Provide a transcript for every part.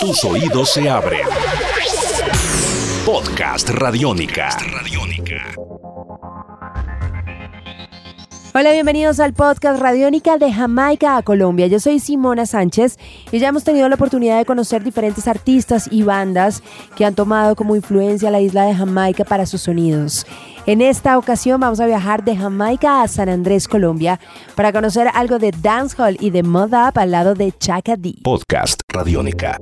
Tus oídos se abren. Podcast Radiónica. Hola, bienvenidos al podcast Radiónica de Jamaica a Colombia. Yo soy Simona Sánchez y ya hemos tenido la oportunidad de conocer diferentes artistas y bandas que han tomado como influencia la isla de Jamaica para sus sonidos. En esta ocasión vamos a viajar de Jamaica a San Andrés, Colombia, para conocer algo de dancehall y de mod up al lado de Chaka D. Podcast Radiónica.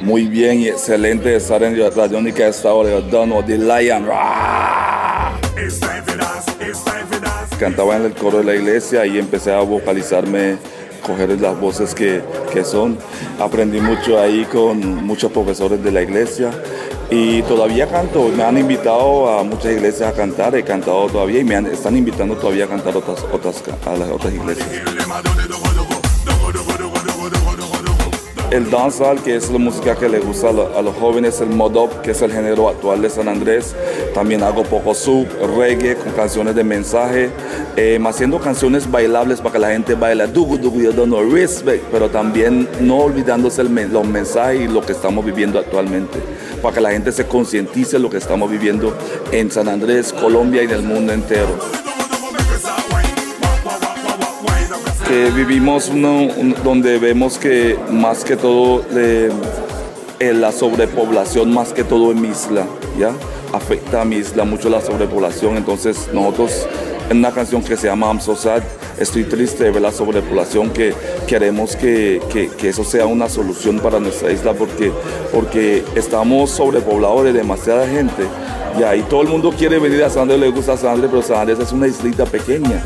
Muy bien y excelente estar en Radiónica esta hora. Dono de Lion. Cantaba en el coro de la iglesia y empecé a vocalizarme, coger las voces que, que son. Aprendí mucho ahí con muchos profesores de la iglesia y todavía canto. Me han invitado a muchas iglesias a cantar, he cantado todavía y me están invitando todavía a cantar otras, otras, a las otras iglesias. El dancehall, que es la música que le gusta a los jóvenes, el mod up, que es el género actual de San Andrés. También hago poco sub, reggae con canciones de mensaje, eh, haciendo canciones bailables para que la gente baile, dugu dugu, yo no respect, pero también no olvidándose los mensajes y lo que estamos viviendo actualmente, para que la gente se concientice de lo que estamos viviendo en San Andrés, Colombia y en el mundo entero. Vivimos uno, donde vemos que más que todo eh, la sobrepoblación, más que todo en mi isla, ¿ya? afecta a mi isla mucho la sobrepoblación. Entonces nosotros en una canción que se llama I'm So estoy triste de ver la sobrepoblación, que queremos que, que, eso sea una solución para nuestra isla porque, porque estamos sobrepoblados de demasiada gente. Ya, y todo el mundo quiere venir a San Andrés, le gusta San Andrés, pero San Andrés es una islita pequeña.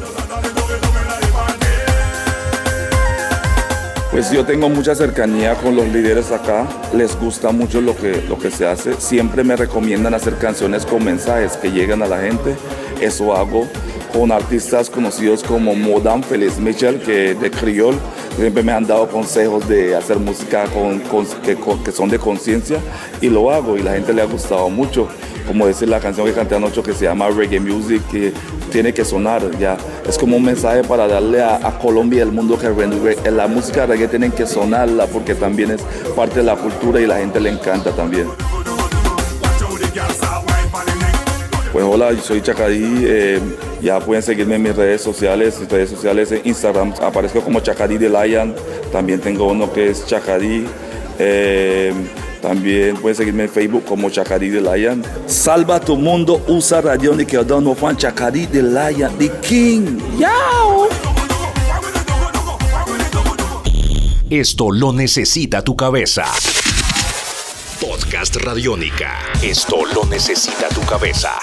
Pues yo tengo mucha cercanía con los líderes acá, les gusta mucho lo que, lo que se hace, siempre me recomiendan hacer canciones con mensajes que lleguen a la gente, eso hago con artistas conocidos como Modam Feliz Mitchell, que de Criol, siempre me han dado consejos de hacer música que, son de conciencia y lo hago y la gente le ha gustado mucho. Como dice la canción que canté anoche que se llama Reggae Music, que tiene que sonar ya. Es como un mensaje para darle a, Colombia y al mundo que la música reggae tiene que sonarla porque también es parte de la cultura y la gente le encanta también. Pues hola, yo soy Chacadí. Eh, ya pueden seguirme en mis redes sociales, redes sociales en Instagram. Aparezco como Chacadí de Lion. También tengo uno que es Chacadí. Eh, también pueden seguirme en Facebook como Chacadí de Lion. Salva tu mundo, usa radio y que no Juan Chacadí de Lion, The King. ¡Yao! Esto lo necesita tu cabeza. Podcast Radiónica. Esto lo necesita tu cabeza.